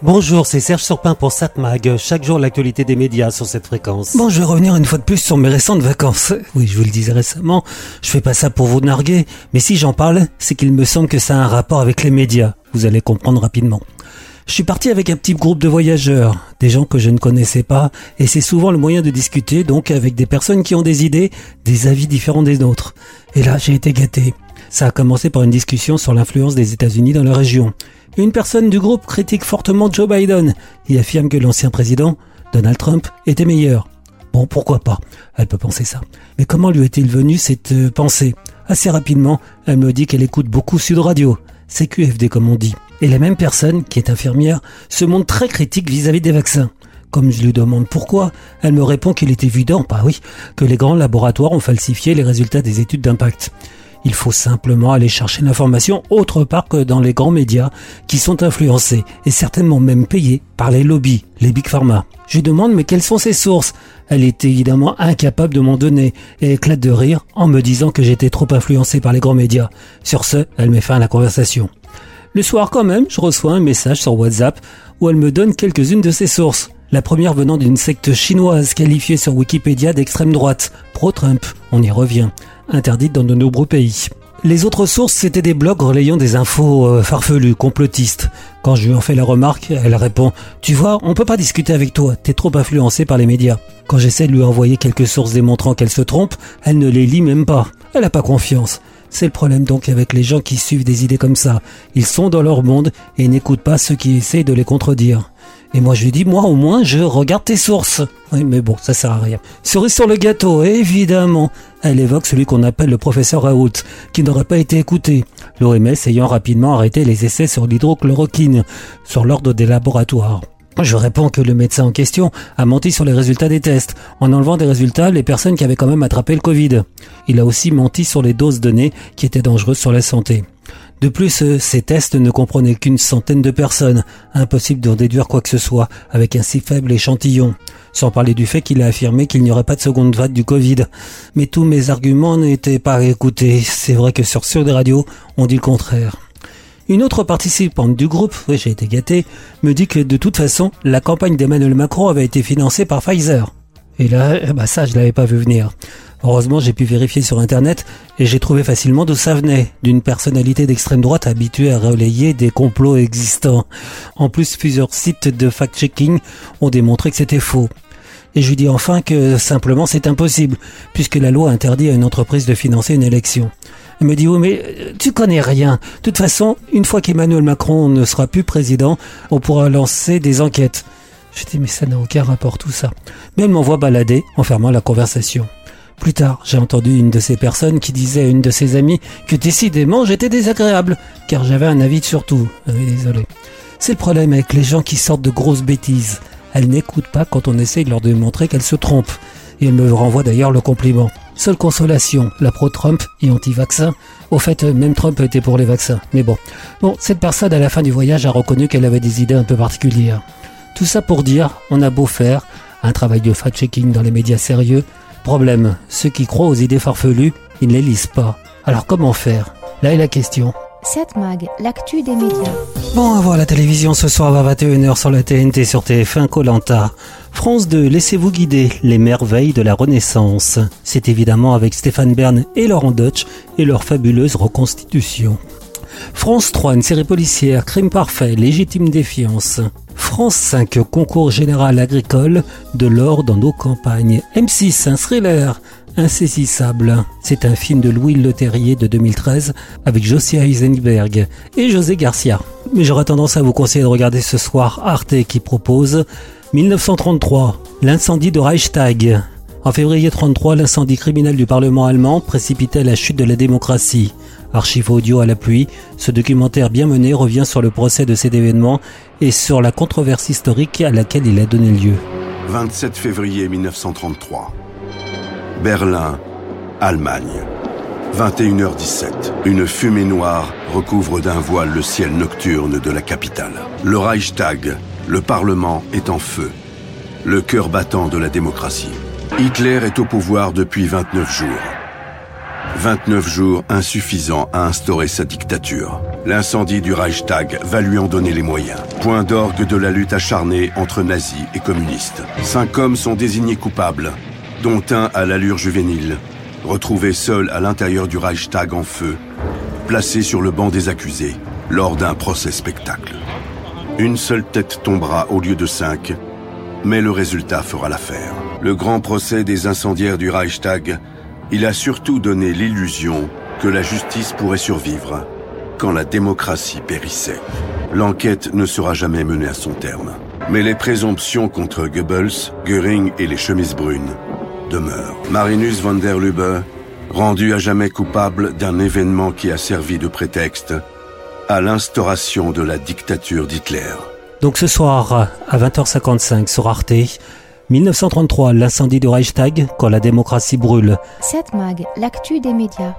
Bonjour, c'est Serge Surpin pour SatMag. Chaque jour, l'actualité des médias sur cette fréquence. Bon, je vais revenir une fois de plus sur mes récentes vacances. Oui, je vous le disais récemment, je fais pas ça pour vous narguer, mais si j'en parle, c'est qu'il me semble que ça a un rapport avec les médias. Vous allez comprendre rapidement. Je suis parti avec un petit groupe de voyageurs, des gens que je ne connaissais pas, et c'est souvent le moyen de discuter donc avec des personnes qui ont des idées, des avis différents des nôtres. Et là, j'ai été gâté. Ça a commencé par une discussion sur l'influence des États-Unis dans la région. Une personne du groupe critique fortement Joe Biden et affirme que l'ancien président, Donald Trump, était meilleur. Bon, pourquoi pas? Elle peut penser ça. Mais comment lui est-il venu cette euh, pensée? Assez rapidement, elle me dit qu'elle écoute beaucoup Sud Radio, CQFD comme on dit. Et la même personne, qui est infirmière, se montre très critique vis-à-vis des vaccins. Comme je lui demande pourquoi, elle me répond qu'il est évident, bah oui, que les grands laboratoires ont falsifié les résultats des études d'impact. Il faut simplement aller chercher l'information autre part que dans les grands médias qui sont influencés et certainement même payés par les lobbies, les big pharma. Je lui demande mais quelles sont ses sources? Elle est évidemment incapable de m'en donner et éclate de rire en me disant que j'étais trop influencé par les grands médias. Sur ce, elle met fin à la conversation. Le soir quand même, je reçois un message sur WhatsApp où elle me donne quelques-unes de ses sources. La première venant d'une secte chinoise qualifiée sur Wikipédia d'extrême droite, pro-Trump, on y revient interdite dans de nombreux pays. Les autres sources, c'était des blogs relayant des infos euh, farfelues, complotistes. Quand je lui en fais la remarque, elle répond « Tu vois, on peut pas discuter avec toi, t'es trop influencé par les médias. » Quand j'essaie de lui envoyer quelques sources démontrant qu'elle se trompe, elle ne les lit même pas. Elle a pas confiance. C'est le problème donc avec les gens qui suivent des idées comme ça. Ils sont dans leur monde et n'écoutent pas ceux qui essayent de les contredire. Et moi je lui dis, moi au moins je regarde tes sources. Oui mais bon, ça sert à rien. Cerise sur le gâteau, évidemment. Elle évoque celui qu'on appelle le professeur Raoult, qui n'aurait pas été écouté. L'OMS ayant rapidement arrêté les essais sur l'hydrochloroquine, sur l'ordre des laboratoires. Je réponds que le médecin en question a menti sur les résultats des tests, en enlevant des résultats les personnes qui avaient quand même attrapé le Covid. Il a aussi menti sur les doses données qui étaient dangereuses sur la santé. De plus, euh, ces tests ne comprenaient qu'une centaine de personnes. Impossible d'en déduire quoi que ce soit avec un si faible échantillon. Sans parler du fait qu'il a affirmé qu'il n'y aurait pas de seconde vague du Covid. Mais tous mes arguments n'étaient pas écoutés. C'est vrai que sur Sur des radios, on dit le contraire. Une autre participante du groupe, j'ai été gâté, me dit que de toute façon, la campagne d'Emmanuel Macron avait été financée par Pfizer. Et là, bah ça, je l'avais pas vu venir. Heureusement, j'ai pu vérifier sur Internet et j'ai trouvé facilement d'où ça venait, d'une personnalité d'extrême droite habituée à relayer des complots existants. En plus, plusieurs sites de fact-checking ont démontré que c'était faux. Et je lui dis enfin que simplement c'est impossible, puisque la loi interdit à une entreprise de financer une élection. Elle me dit, oui, mais euh, tu connais rien. De toute façon, une fois qu'Emmanuel Macron ne sera plus président, on pourra lancer des enquêtes. Je dis, mais ça n'a aucun rapport tout ça. Mais elle m'envoie balader en fermant la conversation. Plus tard, j'ai entendu une de ces personnes qui disait à une de ses amies que décidément j'étais désagréable, car j'avais un avis sur tout. Euh, désolé. C'est le problème avec les gens qui sortent de grosses bêtises. Elles n'écoutent pas quand on essaye de leur démontrer qu'elles se trompent. Et elles me renvoient d'ailleurs le compliment. Seule consolation, la pro-Trump et anti-vaccin. Au fait, même Trump était pour les vaccins. Mais bon. Bon, cette personne à la fin du voyage a reconnu qu'elle avait des idées un peu particulières. Tout ça pour dire, on a beau faire un travail de fact-checking dans les médias sérieux, Problème, ceux qui croient aux idées farfelues, ils ne les lisent pas. Alors comment faire? Là est la question. 7 Mag, l'actu des médias. Bon, à voir la télévision ce soir à 21h sur la TNT sur TF1 Colanta. France 2, laissez-vous guider, les merveilles de la Renaissance. C'est évidemment avec Stéphane Bern et Laurent Deutsch et leur fabuleuse reconstitution. France 3, une série policière, crime parfait, légitime défiance. France 5, concours général agricole, de l'or dans nos campagnes. M6, un thriller, insaisissable. C'est un film de Louis Leterrier de 2013 avec Josia Eisenberg et José Garcia. Mais j'aurais tendance à vous conseiller de regarder ce soir Arte qui propose 1933, l'incendie de Reichstag. En février 33, l'incendie criminel du Parlement allemand précipitait la chute de la démocratie. Archive audio à l'appui, ce documentaire bien mené revient sur le procès de cet événement et sur la controverse historique à laquelle il a donné lieu. 27 février 1933. Berlin, Allemagne. 21h17. Une fumée noire recouvre d'un voile le ciel nocturne de la capitale. Le Reichstag, le Parlement, est en feu. Le cœur battant de la démocratie. Hitler est au pouvoir depuis 29 jours. 29 jours insuffisants à instaurer sa dictature. L'incendie du Reichstag va lui en donner les moyens. Point d'orgue de la lutte acharnée entre nazis et communistes. Cinq hommes sont désignés coupables, dont un à l'allure juvénile, retrouvé seul à l'intérieur du Reichstag en feu, placé sur le banc des accusés lors d'un procès spectacle. Une seule tête tombera au lieu de cinq, mais le résultat fera l'affaire. Le grand procès des incendiaires du Reichstag, il a surtout donné l'illusion que la justice pourrait survivre quand la démocratie périssait. L'enquête ne sera jamais menée à son terme. Mais les présomptions contre Goebbels, Göring et les chemises brunes demeurent. Marinus von der Lubbe, rendu à jamais coupable d'un événement qui a servi de prétexte à l'instauration de la dictature d'Hitler. Donc ce soir, à 20h55 sur Arte, 1933, l'incendie du Reichstag, quand la démocratie brûle. Cette mag, l'actu des médias.